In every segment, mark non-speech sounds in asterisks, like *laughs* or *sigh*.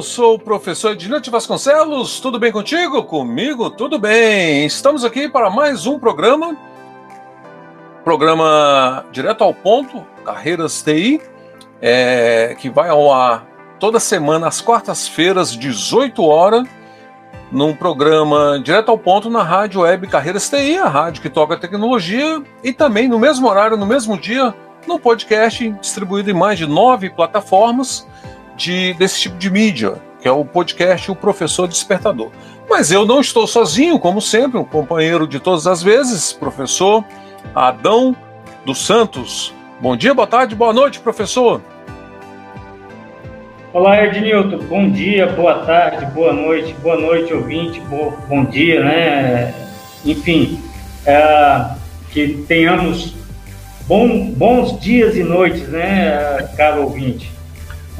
Eu sou o professor Edilante Vasconcelos. Tudo bem contigo? Comigo, tudo bem. Estamos aqui para mais um programa. Programa direto ao ponto, Carreiras TI, é, que vai ao ar toda semana, às quartas-feiras, 18 horas, num programa direto ao ponto na rádio web Carreiras TI, a rádio que toca tecnologia, e também no mesmo horário, no mesmo dia, no podcast distribuído em mais de nove plataformas de, desse tipo de mídia, que é o podcast O Professor Despertador. Mas eu não estou sozinho, como sempre, um companheiro de todas as vezes, professor Adão dos Santos. Bom dia, boa tarde, boa noite, professor. Olá, Ednilton. Bom dia, boa tarde, boa noite, boa noite, ouvinte, bom, bom dia, né? Enfim, é, que tenhamos bom, bons dias e noites, né, caro ouvinte?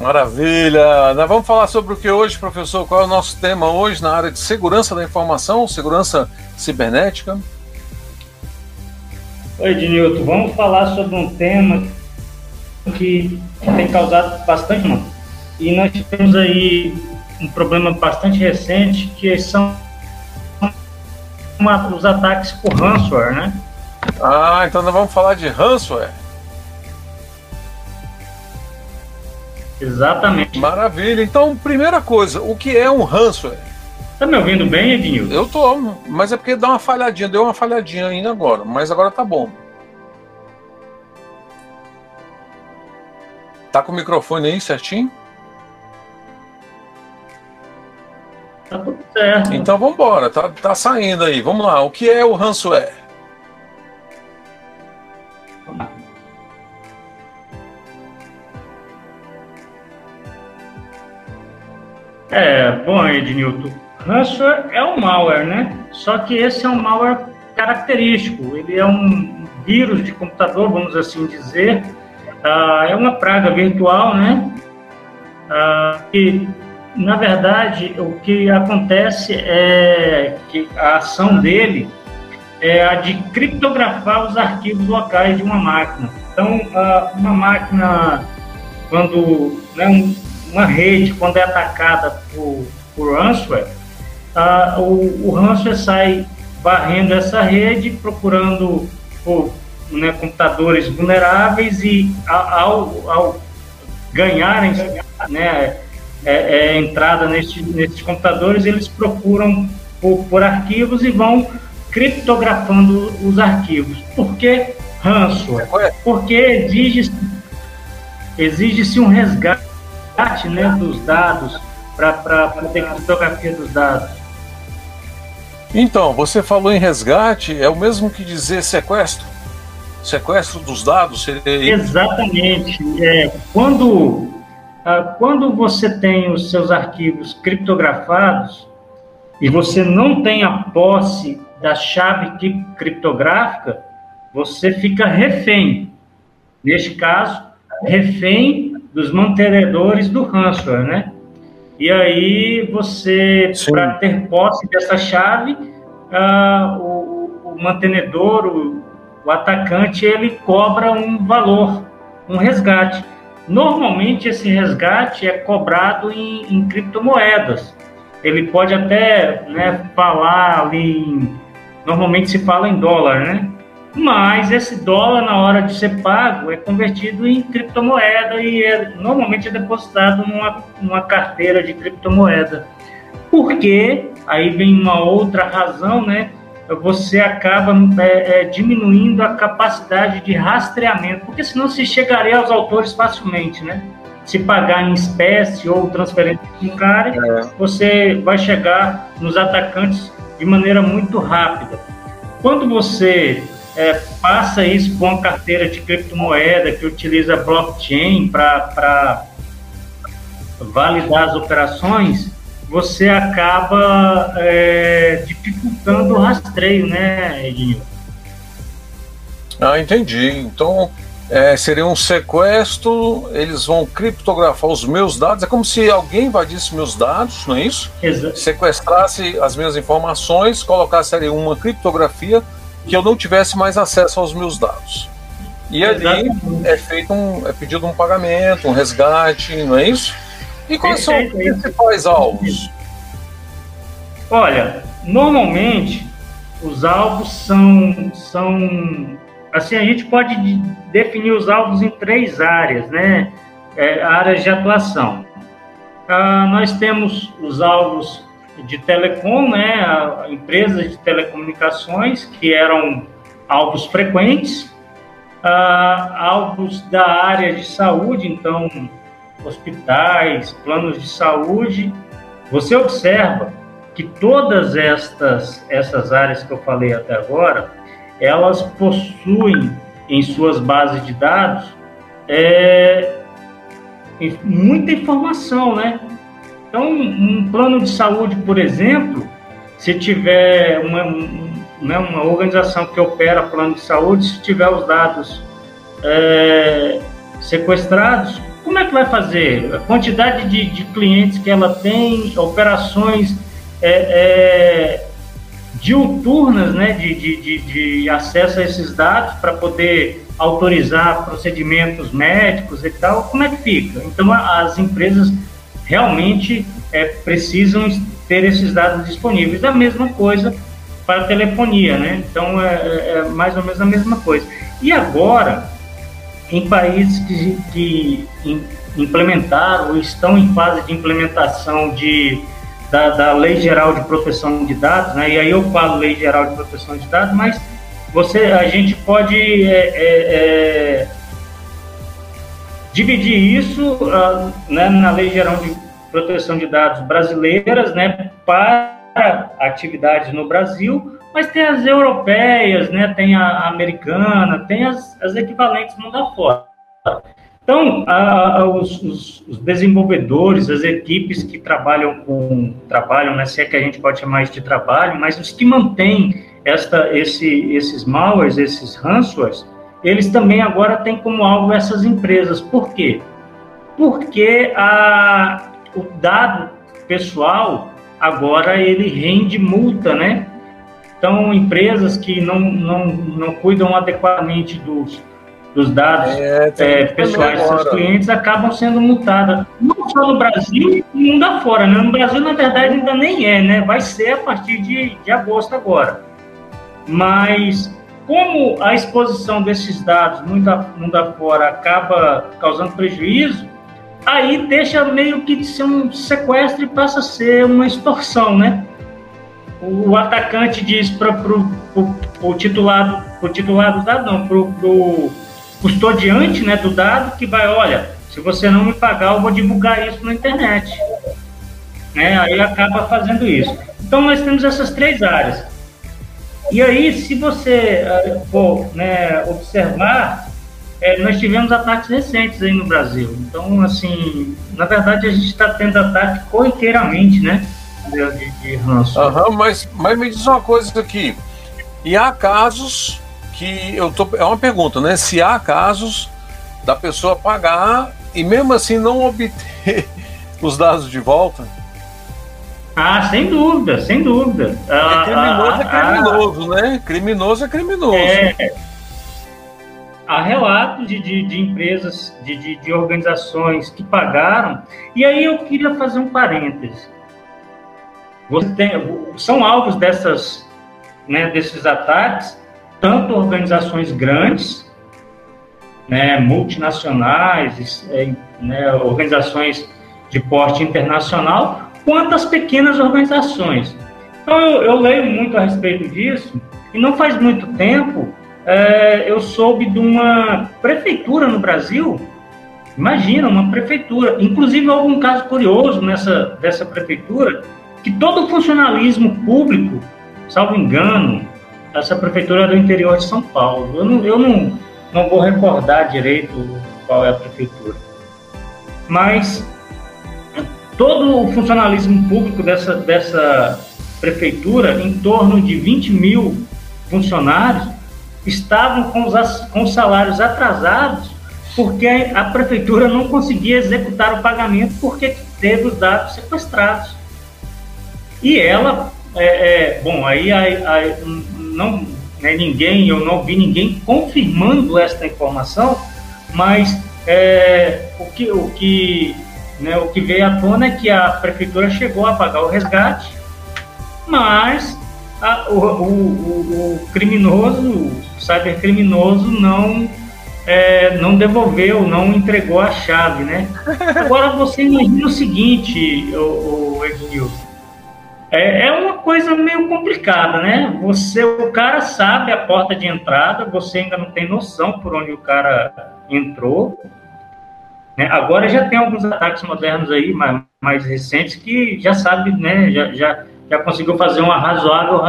Maravilha! Nós vamos falar sobre o que hoje, professor? Qual é o nosso tema hoje na área de segurança da informação, segurança cibernética? Oi, Ednilton. Vamos falar sobre um tema que tem causado bastante mal. E nós temos aí um problema bastante recente, que são os ataques por ransomware, né? Ah, então nós vamos falar de ransomware. Exatamente. Maravilha. Então, primeira coisa, o que é um ransomware? Tá me ouvindo bem, Ednilson? Eu tô, mas é porque dá uma falhadinha, deu uma falhadinha ainda agora, mas agora tá bom. Tá com o microfone aí certinho? Tá tudo certo. Então vamos embora, tá, tá saindo aí. Vamos lá. O que é o ransomware? É, bom, Ednilton, ransomware é um malware, né? Só que esse é um malware característico. Ele é um vírus de computador, vamos assim dizer. Ah, é uma praga virtual, né? Ah, e, na verdade, o que acontece é que a ação dele é a de criptografar os arquivos locais de uma máquina. Então, ah, uma máquina, quando né, uma rede, quando é atacada por, por ransomware, ah, o, o ransomware sai varrendo essa rede, procurando por, né, computadores vulneráveis e ao, ao ganharem né, é, é, entrada nesses nesses computadores, eles procuram por, por, arquivos e vão criptografando os arquivos. Por que ransomware? Porque exige-se exige um resgate resgate né, dos dados, para ter criptografia dos dados. Então, você falou em resgate, é o mesmo que dizer sequestro? Sequestro dos dados? Seria... Exatamente. É, quando, ah, quando você tem os seus arquivos criptografados e você não tem a posse da chave criptográfica, você fica refém. Neste caso, refém dos mantenedores do ransomware, né? E aí você, para ter posse dessa chave, uh, o, o, mantenedor, o, o atacante, ele cobra um valor, um resgate. Normalmente esse resgate é cobrado em, em criptomoedas. Ele pode até né, falar ali, em, normalmente se fala em dólar, né? Mas esse dólar, na hora de ser pago, é convertido em criptomoeda e é, normalmente é depositado numa, numa carteira de criptomoeda. Porque, aí vem uma outra razão, né? Você acaba é, é, diminuindo a capacidade de rastreamento, porque senão se chegaria aos autores facilmente, né? Se pagar em espécie ou transferência bancária, é. você vai chegar nos atacantes de maneira muito rápida. Quando você é, passa isso com uma carteira de criptomoeda que utiliza blockchain para validar as operações, você acaba é, dificultando o rastreio, né, Edinho? Ah, entendi. Então, é, seria um sequestro, eles vão criptografar os meus dados, é como se alguém invadisse meus dados, não é isso? Exato. Sequestrasse as minhas informações, colocasse ali uma criptografia que eu não tivesse mais acesso aos meus dados. E ali Exatamente. é feito um, é pedido um pagamento, um resgate, não é isso? E quais são os principais alvos? Olha, normalmente os alvos são, são assim, a gente pode definir os alvos em três áreas, né? É, áreas de atuação. Ah, nós temos os alvos de telecom, né? Empresas de telecomunicações que eram alvos frequentes, ah, alvos da área de saúde, então hospitais, planos de saúde. Você observa que todas estas essas áreas que eu falei até agora elas possuem em suas bases de dados é, muita informação, né? Então, um plano de saúde, por exemplo, se tiver uma, né, uma organização que opera plano de saúde, se tiver os dados é, sequestrados, como é que vai fazer? A quantidade de, de clientes que ela tem, operações é, é diuturnas né, de, de, de, acesso a esses dados para poder autorizar procedimentos médicos e tal, como é que fica? Então, as empresas realmente é, precisam ter esses dados disponíveis. A mesma coisa para a telefonia, né? Então, é, é, é mais ou menos a mesma coisa. E agora, em países que, que implementaram ou estão em fase de implementação de da, da Lei Geral de Proteção de Dados, né? E aí eu falo Lei Geral de Proteção de Dados, mas você, a gente pode é, é, é, dividir isso uh, né, na Lei Geral de Proteção de Dados brasileiras, né, para atividades no Brasil, mas tem as europeias, né, tem a americana, tem as, as equivalentes mundo afora. Então, a, a, os, os, desenvolvedores, as equipes que trabalham com trabalham, né, se é que a gente pode chamar isso de trabalho, mas os que mantêm esta, esse, esses malwares, esses ransomwares, eles também agora têm como alvo essas empresas. Por quê? Porque a, o dado pessoal agora ele rende multa, né? Então, empresas que não, não, não cuidam adequadamente dos, dos dados é, é, pessoais dos seus clientes acabam sendo multadas. Não só no Brasil, e mundo afora. Né? No Brasil, na verdade, ainda nem é, né? Vai ser a partir de, de agosto agora. Mas como a exposição desses dados mundo, afora acaba causando prejuízo, aí deixa meio que de ser um sequestro e passa a ser uma extorsão, né? O atacante diz para o titular, pro titular dos dados, não, para o custodiante né, do dado que vai, olha, se você não me pagar, eu vou divulgar isso na internet. Né? Aí acaba fazendo isso. Então nós temos essas três áreas. E aí, se você uh, for né, observar, é, nós tivemos ataques recentes aí no Brasil. Então, assim, na verdade, a gente está tendo ataque corriqueiramente, né? De, de ranço. Uhum, mas, mas me diz uma coisa aqui. E há casos que eu tô. É uma pergunta, né? Se há casos da pessoa pagar e mesmo assim não obter *laughs* os dados de volta. Ah, sem dúvida, sem dúvida. É ah, criminoso é ah, é criminoso, ah, né? Criminoso é criminoso. É, há relatos de, de, de empresas, de, de, de, organizações que pagaram. E aí eu queria fazer um parêntese. Você tem, são alvos dessas, né, desses ataques tanto organizações grandes, né, multinacionais, é, né, organizações de porte internacional, quanto as pequenas organizações. Então, eu, eu, leio muito a respeito disso, e não faz muito tempo é, eu soube de uma prefeitura no Brasil, imagina, uma prefeitura, inclusive houve um caso curioso nessa, dessa prefeitura, que todo o funcionalismo público salvo engano, essa prefeitura é do interior de São Paulo. Eu não, eu não, não vou recordar direito qual é a prefeitura. Mas todo o funcionalismo público dessa, dessa prefeitura, em torno de 20 mil funcionários, estavam com os, com os salários atrasados porque a prefeitura não conseguia executar o pagamento porque teve os dados sequestrados. E ela, é, é, bom, aí, aí, aí não né, ninguém, eu não vi ninguém confirmando esta informação, mas é, o que, o que, né, o que veio à tona é que a prefeitura chegou a pagar o resgate, mas a, o, o, o, criminoso, o cybercriminoso não é, não devolveu, não entregou a chave, né? Agora você imagina o seguinte, o, o Ednilson, é, é uma coisa meio complicada, né? Você, o cara sabe a porta de entrada, você ainda não tem noção por onde o cara entrou. Né? Agora já tem alguns ataques modernos aí, mais, mais recentes, que já sabe, né? Já, já, já conseguiu fazer uma razoável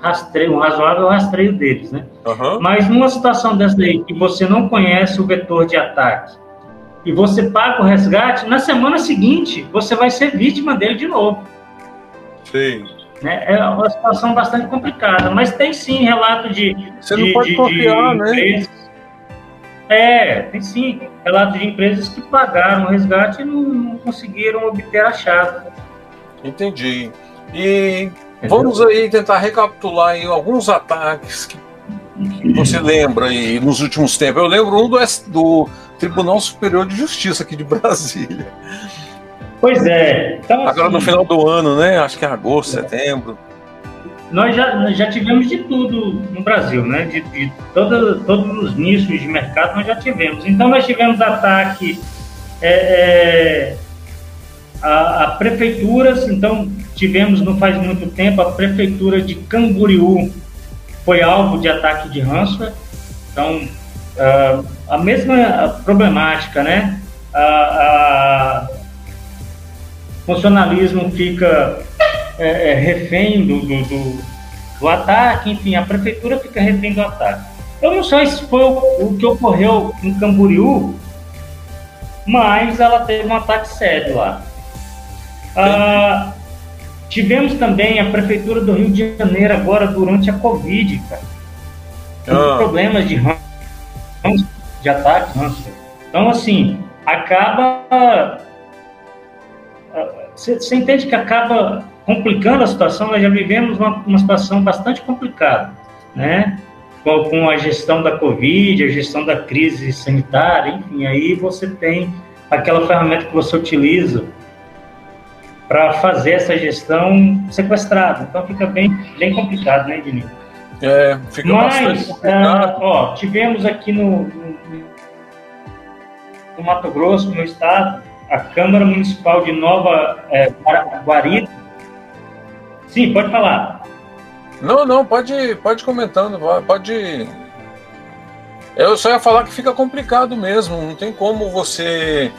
rastreio, um razoável rastreio deles, né? Uhum. Mas numa situação dessa aí, que você não conhece o vetor de ataque, e você paga o resgate, na semana seguinte você vai ser vítima dele de novo. Sim. Né? É uma situação bastante complicada, mas tem sim relato de. Você de, não pode de, confiar, de né? É, tem sim relato de empresas que pagaram o resgate e não, não conseguiram obter a chave. Entendi. E vamos aí tentar recapitular aí alguns ataques que você lembra aí nos últimos tempos. Eu lembro um do, do Tribunal Superior de Justiça aqui de *laughs* Brasília. Pois é. Então, Agora assim, no final do ano, né? Acho que é agosto, setembro. Nós já, nós já tivemos de tudo no Brasil, né? De, de todo, todos os nichos de mercado nós já tivemos. Então nós tivemos ataque é, é, a, a, prefeituras, então tivemos não faz muito tempo a prefeitura de Camboriú foi alvo de ataque de ransomware. Então a mesma problemática, né? A, a, funcionalismo fica é, é, refém do, do, do, do, ataque, enfim, a prefeitura fica refém do ataque. Eu não sei se foi o, o que ocorreu em Camboriú, mas ela teve um ataque sério lá. Ah, tivemos também a prefeitura do Rio de Janeiro agora durante a Covid, cara. Ah. Problemas de de ataque, Então, assim, acaba você entende que acaba complicando a situação. Nós já vivemos uma, uma situação bastante complicada, né? Com, com, a gestão da Covid, a gestão da crise sanitária, enfim, aí você tem aquela ferramenta que você utiliza para fazer essa gestão sequestrada. Então fica bem, bem complicado, né, Ednil? É, fica Mas, ah, ó, tivemos aqui no, no, no Mato Grosso, no estado, a Câmara Municipal de Nova é, Guarita. Sim, pode falar. Não, não, pode, pode comentando, pode. Eu só ia falar que fica complicado mesmo, não tem como você.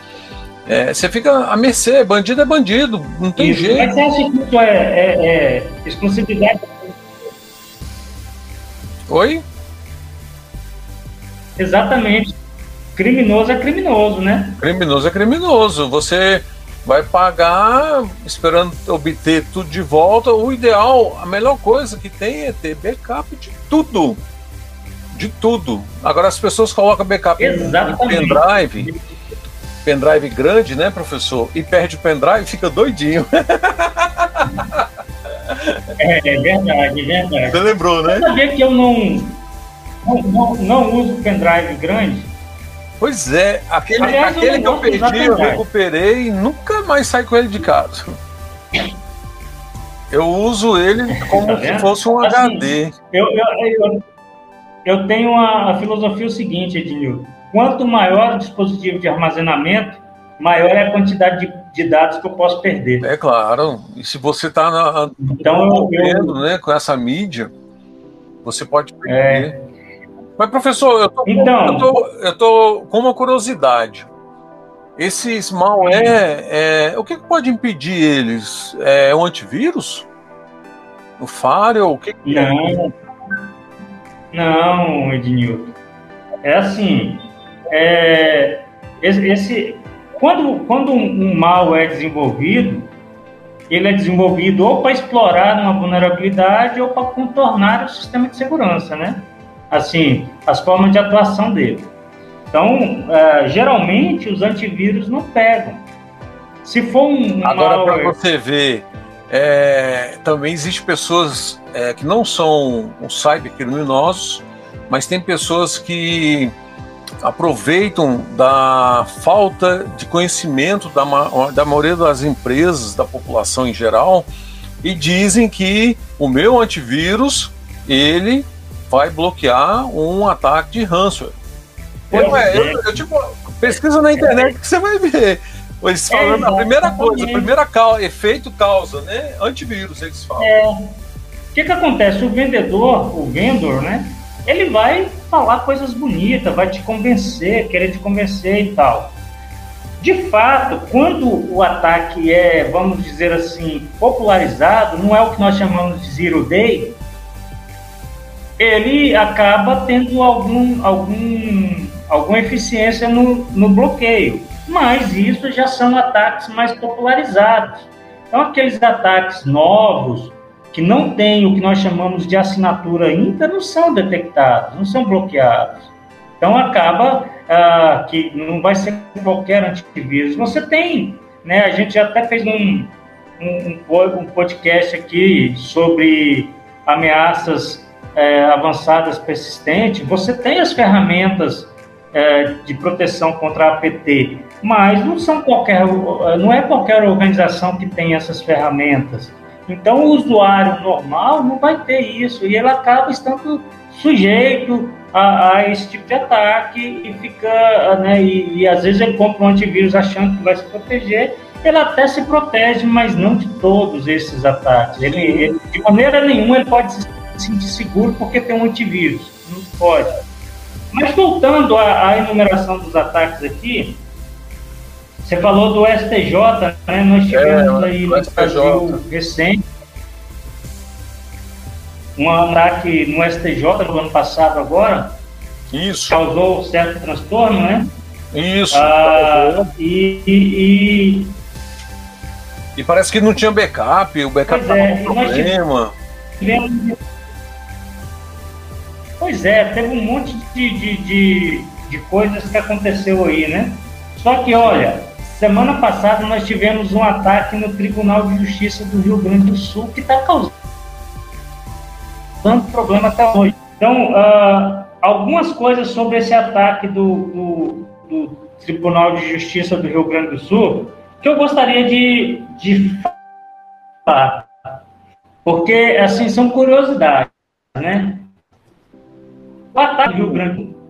É, você fica a mercê, bandido é bandido, não tem isso. jeito. Mas você acha que isso é, é, é exclusividade? Oi? Exatamente criminoso é criminoso, né? Criminoso é criminoso. Você vai pagar esperando obter tudo de volta. O ideal, a melhor coisa que tem é ter backup de tudo. De tudo. Agora as pessoas colocam backup Exatamente. em pendrive. Pendrive grande, né, professor? E perde o pendrive fica doidinho. *laughs* É, é verdade, é verdade. Você lembrou, né? Você sabia que eu não, não, não, não uso pendrive grande? Pois é, aquele, Aliás, aquele que eu perdi, eu recuperei e nunca mais saí com ele de casa. Eu uso ele como tá se fosse um assim, HD. Eu, eu, eu, eu tenho a, a, filosofia o seguinte, Ednil. Quanto maior o dispositivo de armazenamento, maior é a quantidade de, de dados que eu posso perder. É claro. E se você está então, eu, né, com essa mídia, você pode perder. É, mas, professor, eu tô, então, eu tô, eu tô com uma curiosidade. Esses malware, é, o que pode impedir eles? É o antivírus? No Firewall? O que, é? Não. Não, Ednilton. É assim, é, esse, quando, quando um mal é desenvolvido, ele é desenvolvido ou para explorar uma vulnerabilidade ou para contornar o sistema de segurança, né? Assim, as formas de atuação dele. Então, uh, geralmente os antivírus não pegam. Se for um agora para você ver, é, também existem pessoas é, que não são os cybercriminosos, mas tem pessoas que aproveitam da falta de conhecimento da, da maioria das empresas, da população em geral, e dizem que o meu antivírus ele vai bloquear um ataque de ransomware. Eu, é, eu, eu, tipo, pesquisa na internet que você vai ver. Eles falando é, a primeira coisa, a primeira causa, efeito causa, né? Antivírus, eles falam. É. O que, que acontece? O vendedor, o vendedor, né? Ele vai falar coisas bonitas, vai te convencer, querer te convencer e tal. De fato, quando o ataque é, vamos dizer assim, popularizado, não é o que nós chamamos de zero day, ele acaba tendo algum, algum, alguma eficiência no, no bloqueio. Mas isso já são ataques mais popularizados. Então, aqueles ataques novos, que não têm o que nós chamamos de assinatura ainda, não são detectados, não são bloqueados. Então acaba ah, que não vai ser qualquer antivírus. Você tem, né? A gente até fez um, um, um podcast aqui sobre ameaças é, avançadas persistentes. Você tem as ferramentas é, de proteção contra APT, mas não são qualquer, não é qualquer organização que tem essas ferramentas. Então, o usuário normal não vai ter isso e ele acaba estando sujeito a, a esse tipo de ataque e fica, né, e, e, às vezes ele compra um antivírus achando que vai se proteger, ele até se protege, mas não de todos esses ataques. Ele, ele de maneira nenhuma ele pode se sentir seguro porque tem um antivírus, não pode. Mas voltando à, à enumeração dos ataques aqui, você falou do STJ, né? Nós tivemos é, aí no Brasil recente um ataque no STJ no ano passado agora. Isso. Causou certo transtorno, né? Isso. Ah, e, e, e, parece que não tinha backup, o backup estava é, com problema. Tivemos... Pois é, teve um monte de, de, de, de coisas que aconteceu aí, né? Só que, olha, Semana passada nós tivemos um ataque no Tribunal de Justiça do Rio Grande do Sul que está causando problema até hoje. Então, uh, algumas coisas sobre esse ataque do, do, do, Tribunal de Justiça do Rio Grande do Sul que eu gostaria de, de falar, porque assim são curiosidades, né? O ataque do Rio Grande do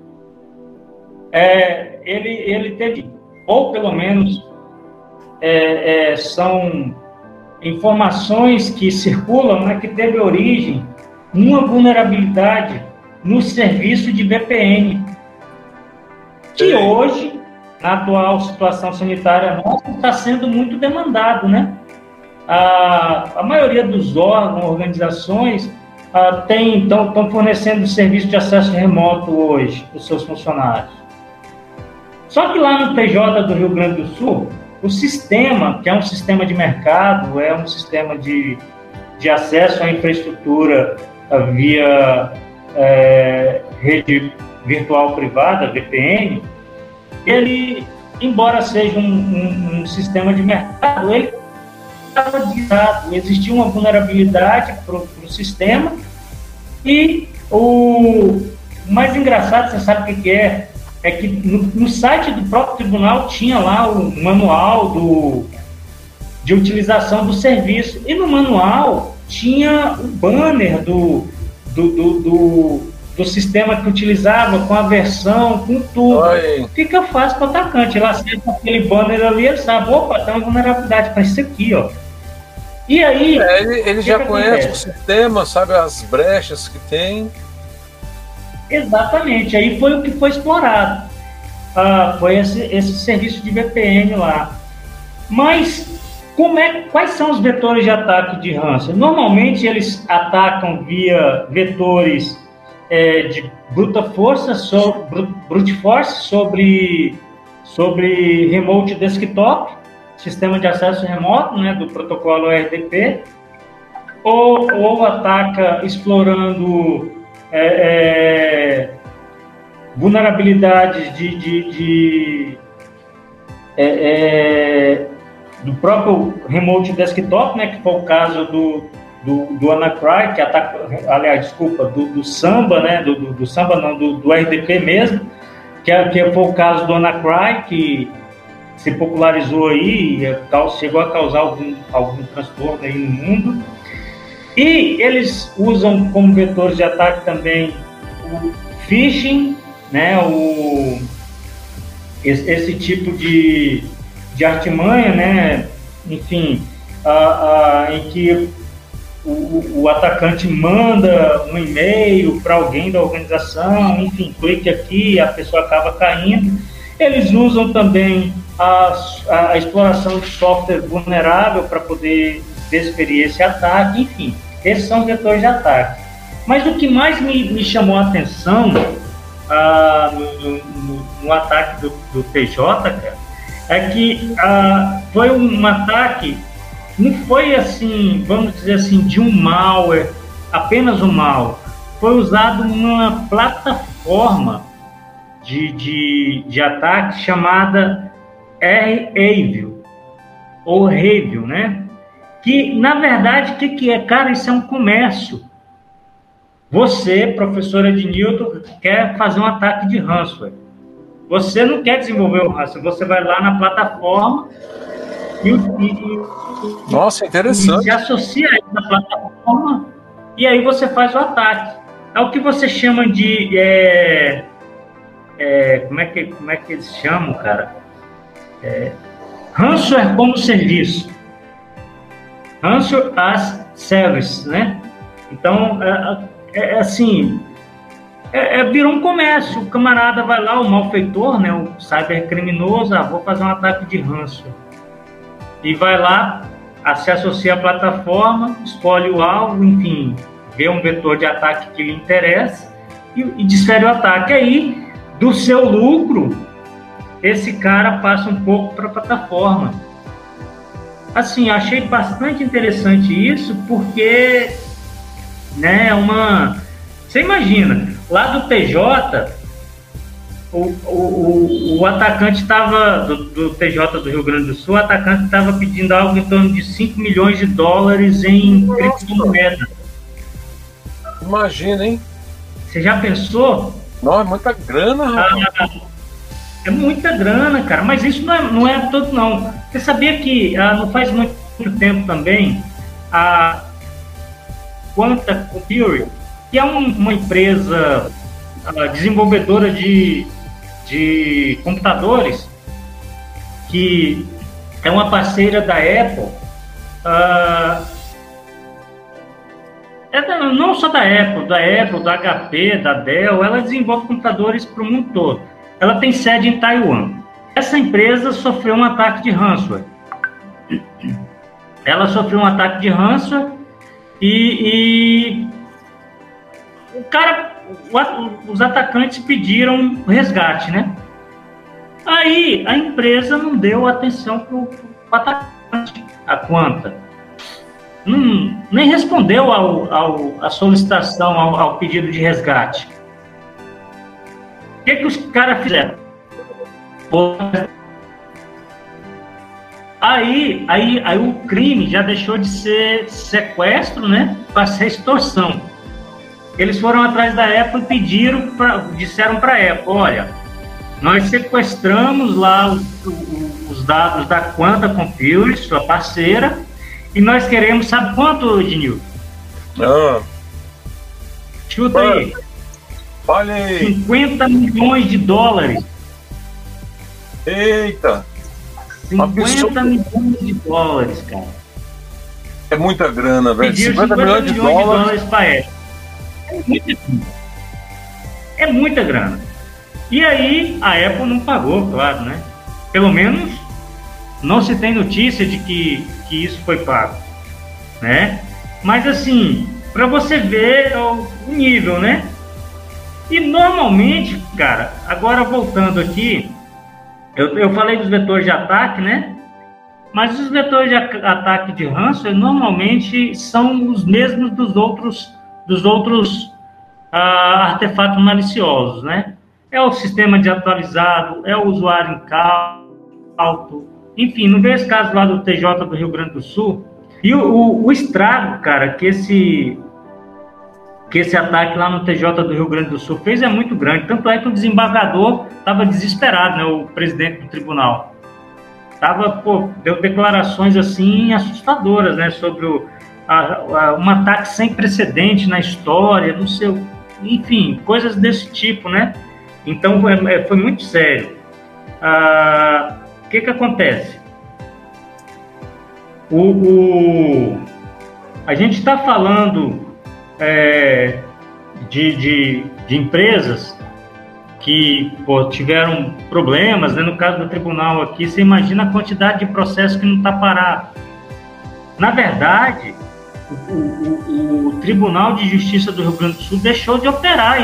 é, ele, ele teve ou pelo menos é, é, são informações que circulam, né, que teve origem numa vulnerabilidade no serviço de VPN, que hoje, na atual situação sanitária nossa, está sendo muito demandado, né? A, a maioria dos órgãos, organizações, estão fornecendo serviço de acesso remoto hoje para os seus funcionários. Só que lá no TJ do Rio Grande do Sul, o sistema, que é um sistema de mercado, é um sistema de, de acesso à infraestrutura via é, rede virtual privada, VPN, ele, embora seja um, um, um sistema de mercado, ele estava desado, existia uma vulnerabilidade para o sistema e o mais engraçado, você sabe o que é? é que no, no, site do próprio tribunal tinha lá o manual do, de utilização do serviço. E no manual tinha o banner do, do, do, do, do sistema que utilizava, com a versão, com tudo. Oi. Fica fácil para o atacante. Ele acessa aquele banner ali, ele sabe, opa, tem uma vulnerabilidade para isso aqui, ó. E aí. É, ele, ele já conhece o sistema, sabe as brechas que tem. Exatamente, aí foi o que foi explorado. Ah, foi esse, esse serviço de VPN lá. Mas como é, quais são os vetores de ataque de ransomware? Normalmente eles atacam via vetores é, de bruta força, so, brute force sobre, sobre remote desktop, sistema de acesso remoto, né, do protocolo RDP, ou, ou ataca explorando é, é, vulnerabilidades de, de, de é, é, do próprio remote desktop, né, que foi o caso do, do, do Anacry, que ataca, aliás, desculpa, do, do Samba, né, do, do, do Samba não, do, do RDP mesmo, que, é, que foi o caso do Anacry, que se popularizou aí, chegou a causar algum, algum transtorno aí no mundo. E eles usam como vetores de ataque também o phishing, né, o, esse, esse tipo de, de artimanha, né, enfim, a, a, em que o, o, atacante manda um e-mail para alguém da organização, enfim, clique aqui, a pessoa acaba caindo. Eles usam também a, a exploração de software vulnerável para poder desferir esse ataque, enfim, esses são vetores de ataque. Mas o que mais me, me chamou a atenção ah, no, no, no, ataque do, do PJ, cara, é que ah, foi um ataque, não foi assim, vamos dizer assim, de um malware, apenas um mal. Foi usado uma plataforma de, de, de ataque chamada R-Avil, ou Review, né? que, na verdade, o que, que é? Cara, isso é um comércio. Você, professora de Newton, quer fazer um ataque de ransomware. Você não quer desenvolver o ransomware, você vai lá na plataforma e, e Nossa, interessante. E se associa a essa plataforma e aí você faz o ataque. É o que você chama de. É, é, como, é que, como é que eles chamam, cara? É, ransomware como serviço. Answer as Service, né? Então, é, é, é assim, é, é, virou um comércio. O camarada vai lá, o malfeitor, né, o cybercriminoso, ah, vou fazer um ataque de ransomware. E vai lá, se associa à plataforma, escolhe o alvo, enfim, vê um vetor de ataque que lhe interessa e, e desfere o ataque. Aí, do seu lucro, esse cara passa um pouco para a plataforma assim, achei bastante interessante isso, porque, né, uma... Você imagina, lá do PJ, o, o, o atacante estava, do, do TJ do Rio Grande do Sul, o atacante estava pedindo algo em torno de 5 milhões de dólares em criptomoeda. Imagina, hein? Você já pensou? Não, é muita grana, rapaz. Ah, é muita grana, cara, mas isso não é, não é todo, não. Você sabia que ah, não faz muito tempo também a Quanta Computer, que é um, uma empresa ah, desenvolvedora de, de computadores, que é uma parceira da Apple, ah, é não só da Apple, da Apple, da HP, da Dell, ela desenvolve computadores para o mundo todo ela tem sede em Taiwan. Essa empresa sofreu um ataque de ransomware. Ela sofreu um ataque de ransomware e, e o cara, os atacantes pediram resgate, né? Aí a empresa não deu atenção para o atacante, a Quanta. Nem respondeu ao, ao, à solicitação, ao, ao pedido de resgate. O que, que os caras fizeram? Aí, aí, aí o crime já deixou de ser sequestro, né? Para ser extorsão. Eles foram atrás da Apple e pediram, pra, disseram para a Apple, olha, nós sequestramos lá os, os dados da Quanta Computer, sua parceira, e nós queremos, sabe quanto, Ednil? Ah. Chuta ah. aí. Olha aí. 50 milhões de dólares. Eita! 50 milhões de dólares, cara. É muita grana, velho. 50, 50 milhões, de milhões dólares, de dólares para Apple. É muita. É muita grana. E aí, a Apple não pagou, claro, né? Pelo menos não se tem notícia de que, que isso foi pago, né? Mas assim, para você ver o nível, né? E normalmente, cara, agora voltando aqui, eu, eu falei dos vetores de ataque, né? Mas os vetores de ataque de ransomware normalmente são os mesmos dos outros, dos outros ah, artefatos maliciosos, né? É o sistema de atualizado, é o usuário em alto, enfim, não vê esse caso lá do TJ do Rio Grande do Sul. E o, o, o estrago, cara, que esse que esse ataque lá no TJ do Rio Grande do Sul fez é muito grande. Tanto é que o desembargador estava desesperado, né, o presidente do tribunal. Tava, pô, deu declarações assim assustadoras, né, sobre o, a, a, um ataque sem precedente na história, não sei, enfim, coisas desse tipo, né? Então foi, é, foi muito sério. Ah, que que acontece? O, o a gente está falando é, de, de, de, empresas que pô, tiveram problemas, né? no caso do tribunal aqui, você imagina a quantidade de processo que não está parado. Na verdade, o, o, o, Tribunal de Justiça do Rio Grande do Sul deixou de operar,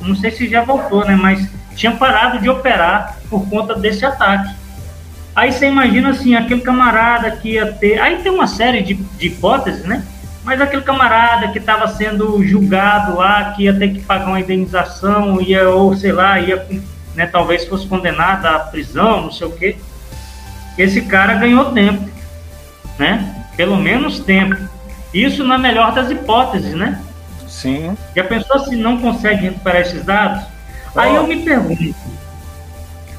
não sei se já voltou, né? mas tinha parado de operar por conta desse ataque. Aí você imagina assim, aquele camarada que ia ter. Aí tem uma série de, de hipóteses, né? Mas aquele camarada que estava sendo julgado lá, que ia ter que pagar uma indenização, ia, ou sei lá, ia, né, talvez fosse condenado à prisão, não sei o quê. Esse cara ganhou tempo, né? Pelo menos tempo. Isso na melhor das hipóteses, né? Sim. Já pensou se não consegue recuperar esses dados? Oh. Aí eu me pergunto,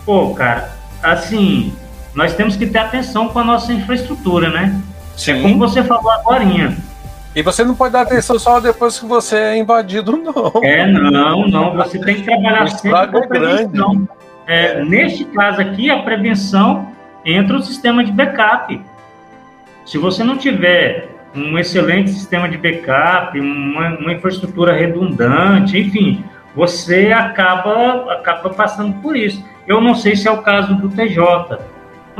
pô, cara, assim, nós temos que ter atenção com a nossa infraestrutura, né? Sim. É como você falou agora. E você não pode dar atenção só depois que você é invadido, não. É, não, não. Você tem que trabalhar sempre com é grande. É, é. Neste caso aqui, a prevenção entra o sistema de backup. Se você não tiver um excelente sistema de backup, uma, uma infraestrutura redundante, enfim, você acaba, acaba passando por isso. Eu não sei se é o caso do TJ,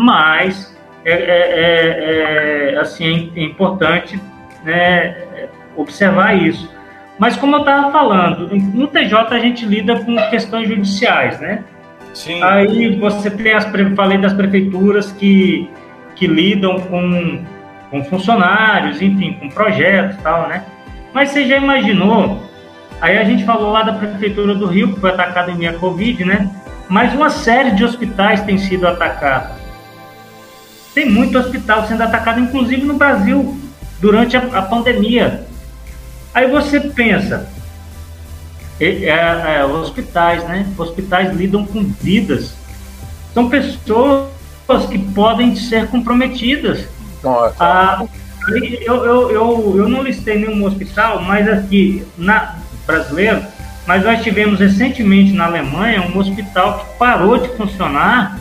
mas é, é, é, é assim, é importante né, observar isso. Mas como eu estava falando, no TJ a gente lida com questões judiciais, né? Sim. Aí você tem as falei das prefeituras que, que lidam com, com funcionários, enfim, com projetos e tal, né? Mas você já imaginou? Aí a gente falou lá da prefeitura do Rio, que foi atacada em minha Covid, né? Mas uma série de hospitais tem sido atacada. Tem muito hospital sendo atacado, inclusive no Brasil durante a, a pandemia. Aí você pensa, é, é, hospitais, né? Hospitais lidam com vidas. São pessoas que podem ser comprometidas. Nossa. Ah, eu, eu, eu, eu não listei nenhum hospital, mas aqui, na brasileiro, mas nós tivemos recentemente na Alemanha um hospital que parou de funcionar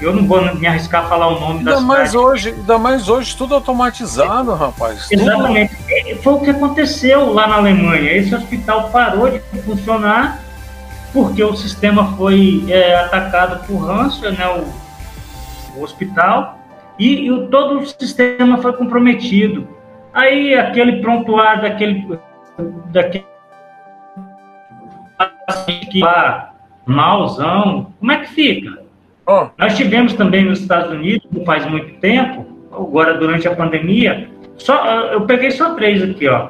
eu não vou me arriscar a falar o nome ainda da mais hoje Ainda mais hoje, tudo automatizado, rapaz. Exatamente. Tudo... Foi o que aconteceu lá na Alemanha. Esse hospital parou de funcionar porque o sistema foi é, atacado por ransomware, né, o, o hospital, e, e o, todo o sistema foi comprometido. Aí aquele prontuário daquele, daquele que lá, malzão, como é que fica? Oh. Nós tivemos também nos Estados Unidos, não faz muito tempo, agora durante a pandemia, só, eu peguei só três aqui, ó.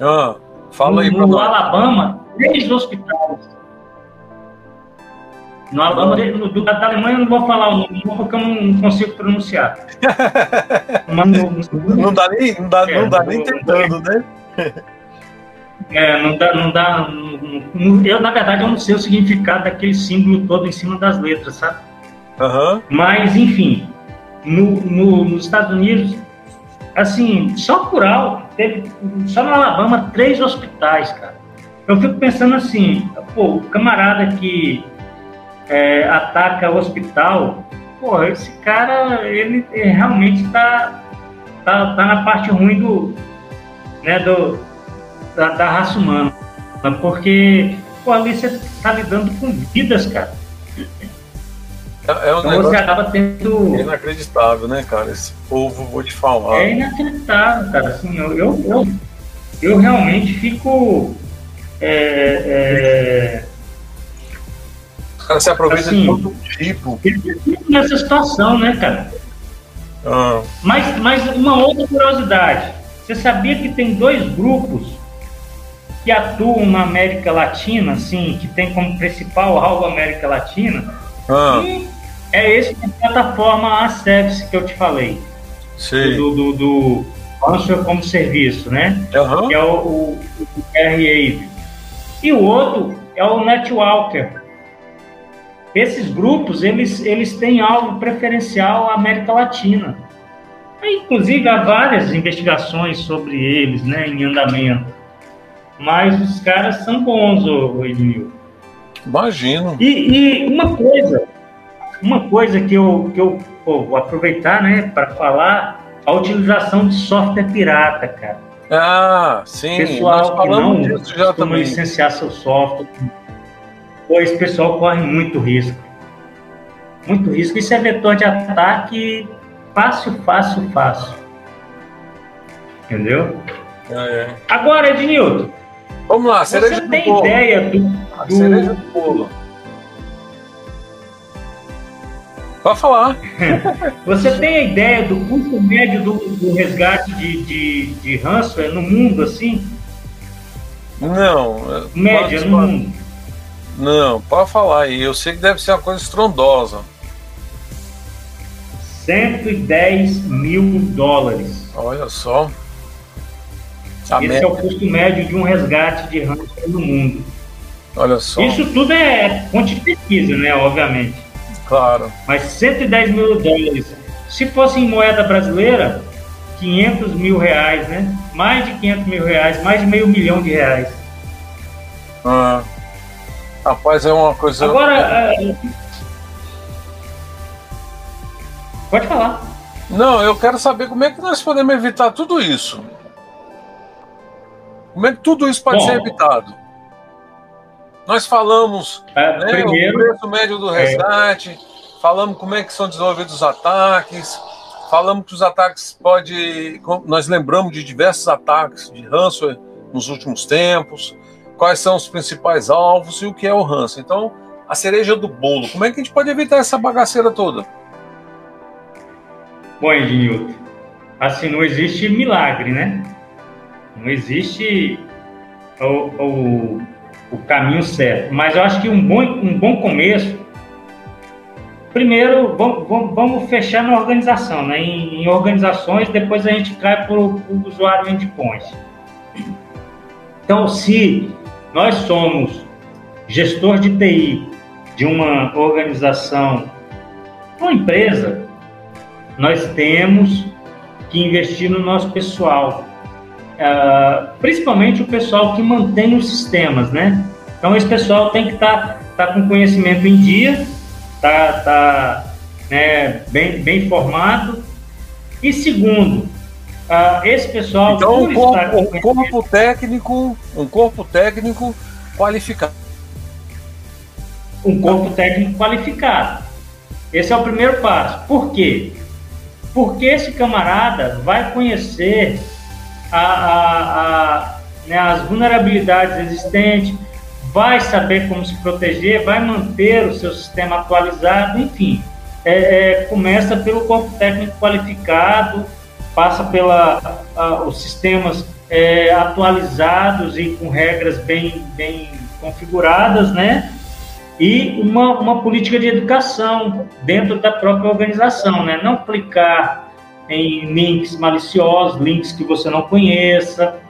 Ah, fala no, aí No Alabama, três hospitais. No Alabama, no, do, da Alemanha, eu não vou falar o nome, porque eu não consigo pronunciar. *laughs* Mas, no, não dá nem, não dá, é, não dá nem tentando, né? *laughs* É, não dá, não dá. Não, eu, na verdade, eu não sei o significado daquele símbolo todo em cima das letras, sabe? Uhum. Mas, enfim, no, no, nos Estados Unidos, assim, só por alto, teve, só no Alabama, três hospitais, cara. Eu fico pensando assim, pô, o camarada que é, ataca o hospital, pô, esse cara, ele, ele realmente tá, tá, tá na parte ruim do, né, do, da, da raça humana. Porque, pô, ali você tá lidando com vidas, cara. É, é um então você acaba tendo. É inacreditável, né, cara? Esse povo, vou te falar. É inacreditável, cara. Assim, eu, eu, eu, eu realmente fico. É, é... Os caras se aproveitam assim, de todo tipo. Nessa situação, né, cara? Ah. Mas, mas uma outra curiosidade. Você sabia que tem dois grupos que atuam na América Latina, assim, que tem como principal alvo a América Latina? Ah. E é esse a plataforma ASEVS que eu te falei. Sim. Do, do, do Answer como serviço, né? Uhum. Que é o, o, o RA. E o outro é o Netwalker. Esses grupos, eles, eles têm alvo preferencial à América Latina. Inclusive, há várias investigações sobre eles, né, em andamento. Mas os caras são bons, o Edmil. Imagino. E, e, uma coisa, uma coisa que eu, que eu pô, vou aproveitar, né, para falar, a utilização de software pirata, cara. Ah, sim. Pessoal que não disso já também. licenciar seu software, pois o pessoal corre muito risco. Muito risco. Isso é vetor de ataque fácil, fácil, fácil. Entendeu? Ah, é. Agora, Ednilton. Vamos lá, você tem do ideia do, do... cereja do bolo. Pode falar. *laughs* Você tem a ideia do custo médio do, do resgate de, de, de ransomware no mundo, assim? Não. Média no mundo? Não, pode falar aí. Eu sei que deve ser uma coisa estrondosa. 110 mil dólares. Olha só. A Esse é o custo médio de um resgate de ransomware no mundo. Olha só. Isso tudo é fonte de pesquisa, né? Obviamente. Claro. Mas 110 mil dólares. Se fosse em moeda brasileira, 500 mil reais, né? Mais de 500 mil reais, mais de meio milhão de reais. Ah. Rapaz, é uma coisa. Agora. Uh... Pode falar. Não, eu quero saber como é que nós podemos evitar tudo isso. Como é que tudo isso pode Bom, ser evitado? Nós falamos é, né, primeiro, o preço médio do é. resgate, é, falamos como é que são desenvolvidos os ataques, falamos que os ataques pode, nós lembramos de diversos ataques de ransomware nos últimos tempos, quais são os principais alvos e o que é o ransomware. Então, a cereja do bolo, como é que a gente pode evitar essa bagaceira toda? Bom, Ednilton, assim, não existe milagre, né? Não existe o, o, o caminho certo. Mas eu acho que um bom, um bom começo. Primeiro, vamos, vamos, fechar na organização, né? Em, em, organizações, depois a gente cai para o usuário endpoint. Então, se nós somos gestor de TI de uma organização, uma empresa, nós temos que investir no nosso pessoal. Uh, principalmente o pessoal que mantém os sistemas, né? Então esse pessoal tem que estar tá, tá com conhecimento em dia, tá, tá né, bem, bem formado. E segundo, uh, esse pessoal então um corpo, um corpo técnico, um corpo técnico qualificado. Um corpo técnico qualificado. Esse é o primeiro passo. Por quê? Porque esse camarada vai conhecer a, a, a, né, as vulnerabilidades existentes, vai saber como se proteger, vai manter o seu sistema atualizado, enfim. É, é, começa pelo corpo técnico qualificado, passa pela os sistemas é, atualizados e com regras bem, bem configuradas, né? E uma, uma política de educação dentro da própria organização, né? Não clicar em links maliciosos, links que você não conheça,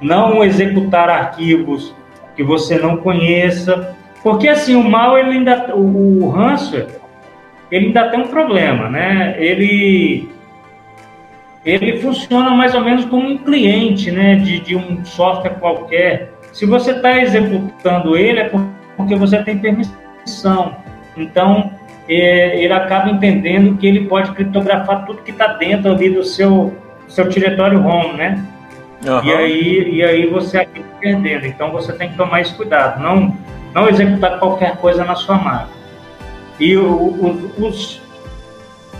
não executar arquivos que você não conheça, porque assim o mal ele ainda o, o ransomware ele ainda tem um problema, né? Ele ele funciona mais ou menos como um cliente, né, de, de um software qualquer. Se você está executando ele é porque você tem permissão. Então é, ele acaba entendendo que ele pode criptografar tudo que está dentro ali do seu, seu diretório home, né? Uhum. E, aí, e aí você acaba perdendo. Então você tem que tomar esse cuidado, não, não executar qualquer coisa na sua máquina. e o, o, os,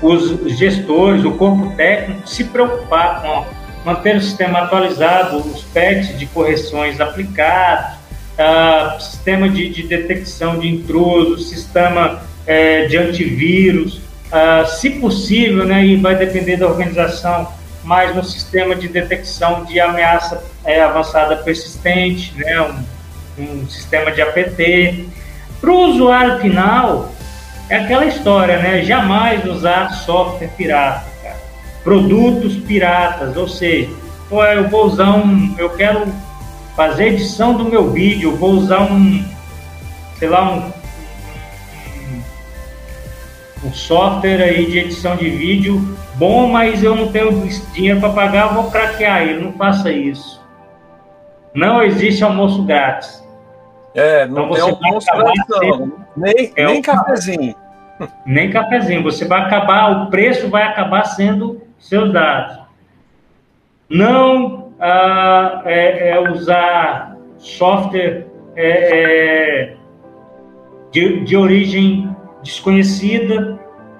os gestores, o corpo técnico se preocupar com manter o sistema atualizado, os patches de correções aplicados, uh, sistema de, de, detecção de intrusos, sistema uh, de antivírus, uh, se possível, né, e vai depender da organização, mais no sistema de detecção de ameaça é, avançada persistente, né, um, um sistema de APT. Para o usuário final, é aquela história, né? Jamais usar software pirata, cara. Produtos piratas, ou seja, pô, eu vou usar um, eu quero fazer edição do meu vídeo, vou usar um, sei lá, um, um, software aí de edição de vídeo bom, mas eu não tenho dinheiro para pagar, vou craquear ele. Não faça isso. Não existe almoço grátis. É, não então, tem almoço grátis, não. Nem, é nem cafezinho. Nem cafezinho. Você vai acabar, o preço vai acabar sendo seus dados. Não ah, é, é usar software é, é, de, de origem desconhecida,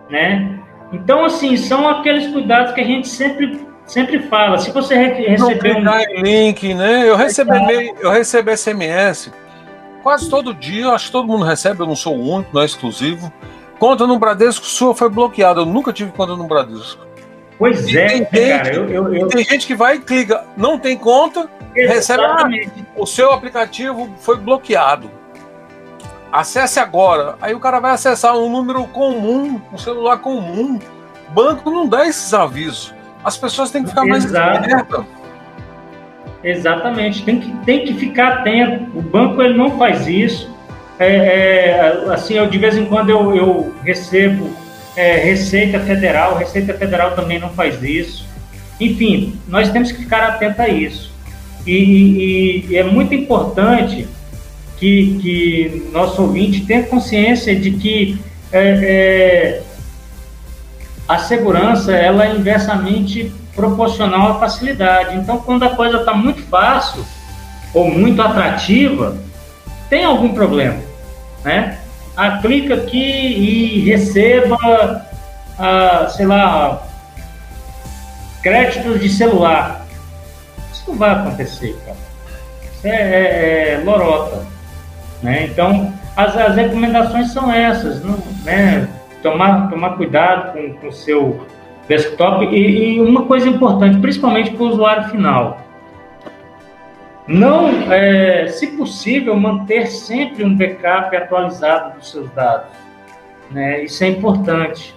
né? Então, assim, são aqueles cuidados que a gente sempre, sempre fala. Se você receber um... link, né? Eu recebi, eu recebi SMS quase todo dia, acho que todo mundo recebe, eu não sou o único, não é exclusivo. Conta no Bradesco, sua foi bloqueada. Eu nunca tive conta no Bradesco. Pois e é, tem gente, cara, eu, eu, eu... tem gente que vai e clica, não tem conta, Exatamente. recebe. Ah, o seu aplicativo foi bloqueado. Acesse agora. Aí o cara vai acessar um número comum, um celular comum. Banco não dá esses avisos. As pessoas têm que ficar mais alertas. Exatamente, tem que, tem que ficar atento. O banco ele não faz isso. É, é, assim, eu de vez em quando eu, eu recebo é, Receita Federal, Receita Federal também não faz isso. Enfim, nós temos que ficar atento a isso. E, e, e é muito importante que, que nosso ouvinte tenha consciência de que é, é, a segurança ela é inversamente proporcional à facilidade. Então, quando a coisa está muito fácil ou muito atrativa, tem algum problema, né? Ah, clica aqui e receba, ah, sei lá, créditos de celular. Isso não vai acontecer, cara. Isso é, é, é lorota. Né? Então, as, as recomendações são essas, né? tomar, tomar cuidado com o seu desktop e, e, uma coisa importante, principalmente para o usuário final, não, é, se possível, manter sempre um backup atualizado dos seus dados. Né? Isso é importante.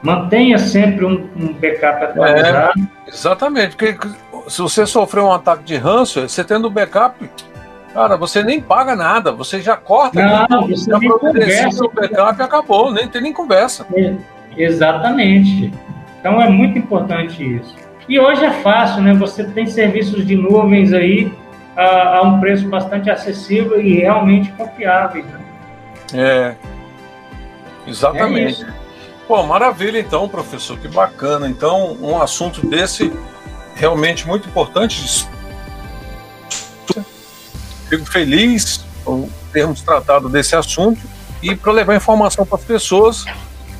Mantenha sempre um, um backup atualizado. É, exatamente, porque se você sofreu um ataque de ransomware, você tendo backup, Cara, você nem paga nada, você já corta, não, você nem conversa. o backup acabou, nem tem nem conversa. É, exatamente. Então é muito importante isso. E hoje é fácil, né? Você tem serviços de nuvens aí a, a um preço bastante acessível e realmente confiáveis, né? É, exatamente. É Pô, maravilha então, professor, que bacana. Então, um assunto desse realmente muito importante Fico feliz por termos tratado desse assunto e para levar informação para as pessoas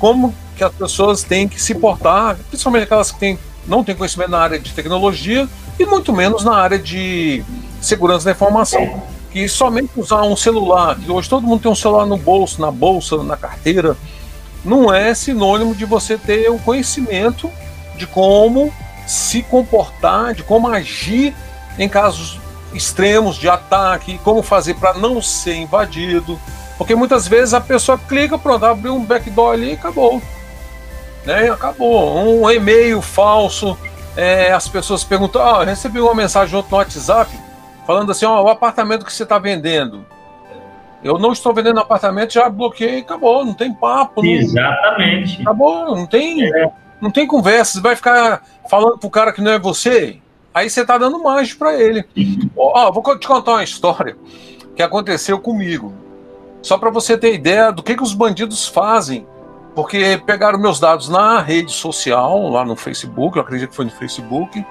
como que as pessoas têm que se portar, principalmente aquelas que têm, não têm conhecimento na área de tecnologia e muito menos na área de segurança da informação. Que somente usar um celular, que hoje todo mundo tem um celular no bolso, na bolsa, na carteira, não é sinônimo de você ter o conhecimento de como se comportar, de como agir em casos extremos de ataque, como fazer para não ser invadido. Porque muitas vezes a pessoa clica, pronto, abriu um backdoor ali e acabou. Né? Acabou. Um e-mail falso. É, as pessoas perguntam: oh, recebi uma mensagem no WhatsApp falando assim: ó, o apartamento que você está vendendo. Eu não estou vendendo apartamento, já bloqueei, acabou, não tem papo. Exatamente. Não, acabou, não tem, é. não tem conversa. Você vai ficar falando pro cara que não é você. Aí você tá dando manjo para ele. Ó, vou te contar uma história que aconteceu comigo. Só para você ter ideia do que, que os bandidos fazem. Porque pegaram meus dados na rede social, lá no Facebook, eu acredito que foi no Facebook,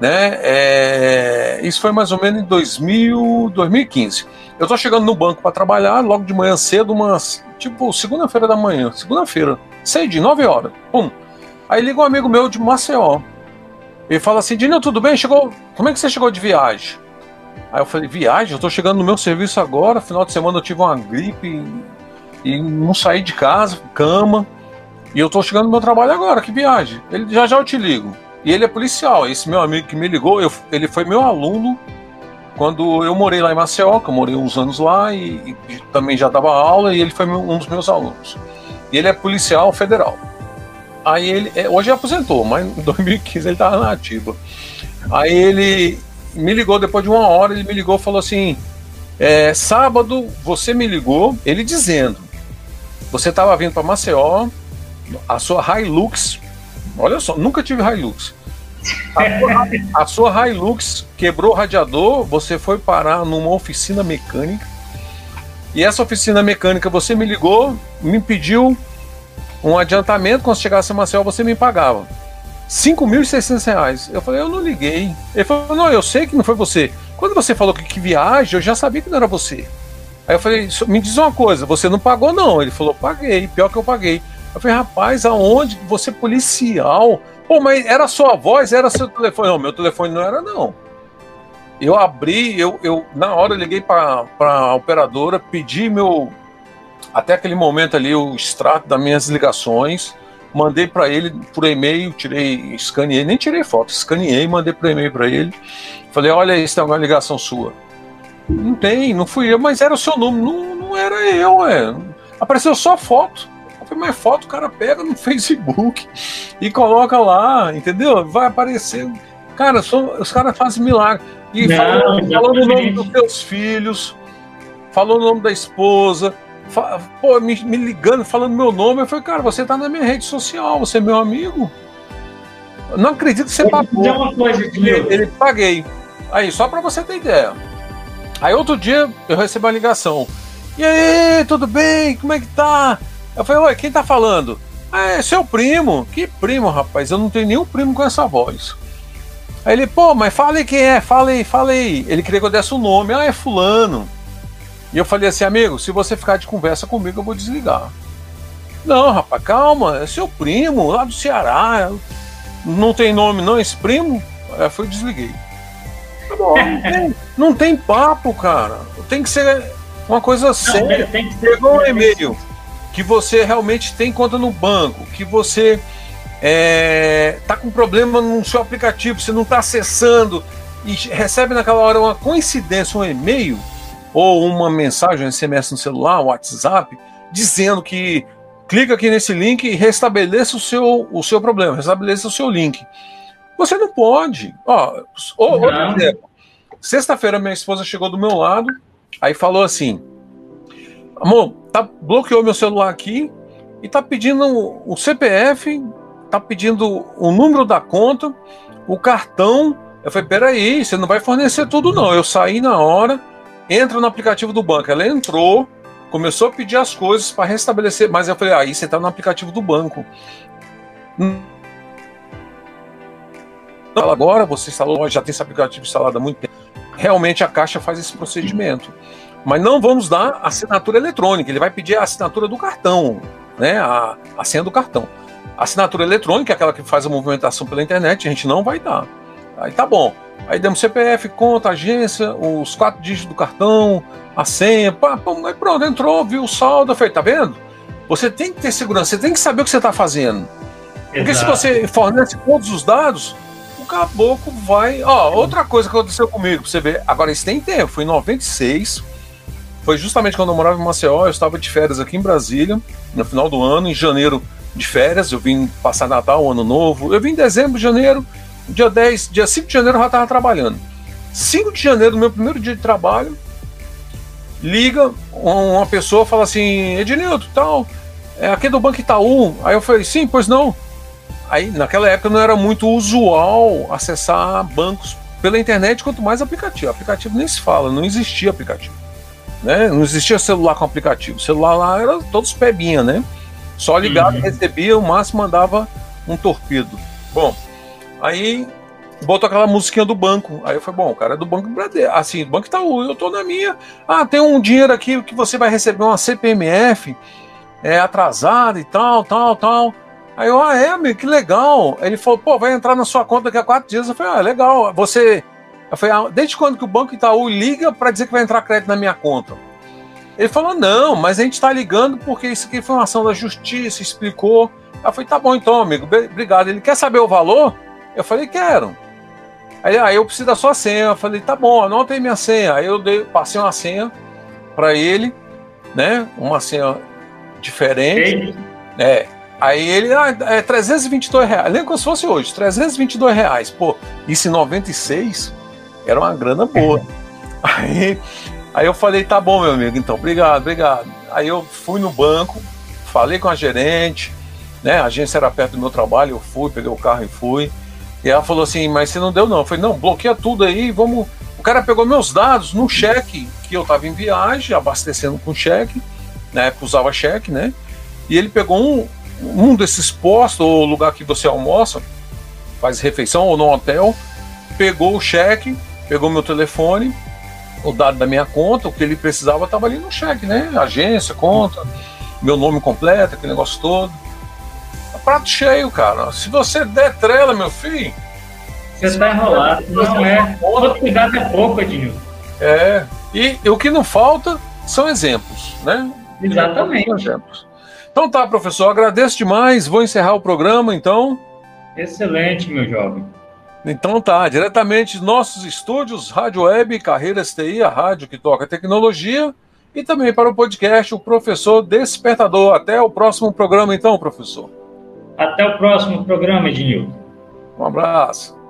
Né? É, isso foi mais ou menos em 2000, 2015. Eu tô chegando no banco para trabalhar, logo de manhã cedo, umas tipo segunda-feira da manhã, segunda-feira, de 9 horas. Pum. Aí liga um amigo meu de Maceió. Ele fala assim: Dino, tudo bem? Chegou. Como é que você chegou de viagem? Aí eu falei: Viagem? Eu tô chegando no meu serviço agora. Final de semana eu tive uma gripe e não saí de casa, cama. E eu tô chegando no meu trabalho agora, que viagem. Ele já já eu te ligo. E ele é policial. Esse meu amigo que me ligou, eu, ele foi meu aluno quando eu morei lá em Maceió, que eu morei uns anos lá e, e também já dava aula, e ele foi um dos meus alunos. E ele é policial federal. Aí ele, é, hoje aposentou, mas em 2015 ele estava na ativa. Aí ele me ligou depois de uma hora, ele me ligou e falou assim: é, sábado você me ligou, ele dizendo, você estava vindo para Maceió, a sua Hilux, olha só, nunca tive Hilux. A a sua Hilux quebrou o radiador, você foi parar numa oficina mecânica. E essa oficina mecânica, você me ligou, me pediu um adiantamento, quando chegasse a Maceió, você me pagava. R$ 5.600. Eu falei, eu não liguei. Ele falou, não, eu sei que não foi você. Quando você falou que, que viagem, eu já sabia que não era você. Aí eu falei, me diz uma coisa, você não pagou não? Ele falou, paguei, pior que eu paguei. Eu falei, rapaz, aonde? Você é policial? Pô, mas era sua voz, era seu telefone? Não, meu telefone não era não. Eu abri, eu, eu na hora eu liguei para a operadora, pedi meu, até aquele momento ali, o extrato das minhas ligações, mandei para ele por e-mail, tirei, escaneei, nem tirei foto, escaneei, mandei por e-mail para ele. Falei, olha, isso tem alguma ligação sua. Não tem, não fui eu, mas era o seu nome, não, não era eu, é. Apareceu só foto. Eu falei, mas foto o cara pega no *laughs* Facebook e coloca lá, entendeu? Vai aparecer. Cara, só, os caras fazem milagre. E não, falando, falando o nome dos seus filhos, falou o nome da esposa, pô, me, me, ligando, falando meu nome. Eu falei, cara, você tá na minha rede social, você é meu amigo. não acredito que você pagou. Uma coisa, ele, ele paguei. Aí, só para você ter ideia. Aí outro dia eu recebi uma ligação. E aí, tudo bem? Como é que tá? Eu falei, oi, quem tá falando? Ah, é seu primo. Que primo, rapaz? Eu não tenho nenhum primo com essa voz. Aí ele, pô, mas fala aí quem é, fala aí, fala aí. Ele queria que eu desse o nome. Ah, é fulano. E eu falei assim, amigo, se você ficar de conversa comigo, eu vou desligar. Não, rapaz, calma, é seu primo, lá do Ceará. Não tem nome, não, esse primo? Aí eu fui desliguei. Tá bom, não, tem, não tem papo, cara. Tem que ser uma coisa séria. Tem que ser um e-mail que você realmente tem conta no banco, que você é, tá com problema no seu aplicativo, você não está acessando e recebe naquela hora uma coincidência, um e-mail ou uma mensagem, um SMS no celular, um WhatsApp, dizendo que clica aqui nesse link e restabeleça o seu, o seu problema, restabeleça o seu link. Você não pode. Ó, outro exemplo. Sexta-feira minha esposa chegou do meu lado, aí falou assim: Amor, tá, bloqueou meu celular aqui e tá pedindo o CPF, tá pedindo o número da conta, o cartão. Eu falei, peraí, você não vai fornecer tudo, não. Eu saí na hora, entra no aplicativo do banco. Ela entrou, começou a pedir as coisas para restabelecer, mas eu falei, aí você está no aplicativo do banco. Agora você instalou, já tem esse aplicativo instalado há muito tempo. Realmente a Caixa faz esse procedimento. Mas não vamos dar assinatura eletrônica, ele vai pedir a assinatura do cartão, né? A, a senha do cartão. assinatura eletrônica, aquela que faz a movimentação pela internet, a gente não vai dar. Aí tá bom. Aí demos CPF, conta, agência, os quatro dígitos do cartão, a senha, pá, pá, aí pronto, entrou, viu o saldo, falei, tá vendo? Você tem que ter segurança, você tem que saber o que você está fazendo. Porque Exato. se você fornece todos os dados, o caboclo vai. Ó, outra coisa que aconteceu comigo, pra você ver, agora isso tem tempo, foi em 96. Foi justamente quando eu morava em Maceió, eu estava de férias aqui em Brasília, no final do ano, em janeiro de férias, eu vim passar Natal, Ano Novo. Eu vim em dezembro, janeiro, Dia 10, dia 5 de janeiro eu já estava trabalhando. 5 de janeiro, meu primeiro dia de trabalho, liga uma pessoa fala assim, Ednilton, tal, é aqui do Banco Itaú. Aí eu falei, sim, pois não. Aí naquela época não era muito usual acessar bancos pela internet, quanto mais aplicativo. Aplicativo nem se fala, não existia aplicativo. Né? Não existia celular com aplicativo. O celular lá era todos pebinha, né? Só ligava, uhum. recebia, o máximo mandava um torpedo. Bom, Aí botou aquela musiquinha do banco. Aí eu falei, bom, o cara é do Banco Bradesco, assim, do Banco Itaú, eu tô na minha. Ah, tem um dinheiro aqui que você vai receber uma CPMF é, atrasada e tal, tal, tal. Aí eu, ah, é, amigo, que legal. Ele falou, pô, vai entrar na sua conta daqui a quatro dias. Eu falei, ah, legal. Você. Eu falei, ah, desde quando que o Banco Itaú liga para dizer que vai entrar crédito na minha conta? Ele falou, não, mas a gente está ligando porque isso aqui foi uma ação da justiça, explicou. Aí eu falei, tá bom então, amigo, obrigado. Ele quer saber o valor? Eu falei, quero. Aí, aí eu preciso da sua senha. Eu falei, tá bom, anota aí minha senha. Aí eu dei, passei uma senha para ele, né? Uma senha diferente. Ei. É. Aí ele, ah, é 322 reais. Lembra como se fosse hoje, 322 reais. Pô, isso em 96 era uma grana boa. *laughs* aí, aí eu falei, tá bom, meu amigo, então, obrigado, obrigado. Aí eu fui no banco, falei com a gerente, né? A agência era perto do meu trabalho, eu fui, peguei o carro e fui. E ela falou assim, mas você não deu não. Eu falei, não, bloqueia tudo aí, vamos. O cara pegou meus dados no cheque que eu estava em viagem, abastecendo com cheque, na época usava cheque, né? E ele pegou um, um desses postos, ou lugar que você almoça, faz refeição, ou no hotel, pegou o cheque, pegou meu telefone, o dado da minha conta, o que ele precisava estava ali no cheque, né? Agência, conta, meu nome completo, aquele negócio todo. Prato cheio, cara. Se você der trela, meu filho. Você está enrolado. Não é. Todo cuidado é pouco, Edinho. É. E, e o que não falta são exemplos, né? Exatamente. Exemplos. Então tá, professor, agradeço demais. Vou encerrar o programa, então. Excelente, meu jovem. Então tá, diretamente nossos estúdios, Rádio Web, Carreiras TI, a rádio que toca tecnologia, e também para o podcast, o Professor Despertador. Até o próximo programa, então, professor. Até o próximo programa, Ednilton. Um abraço.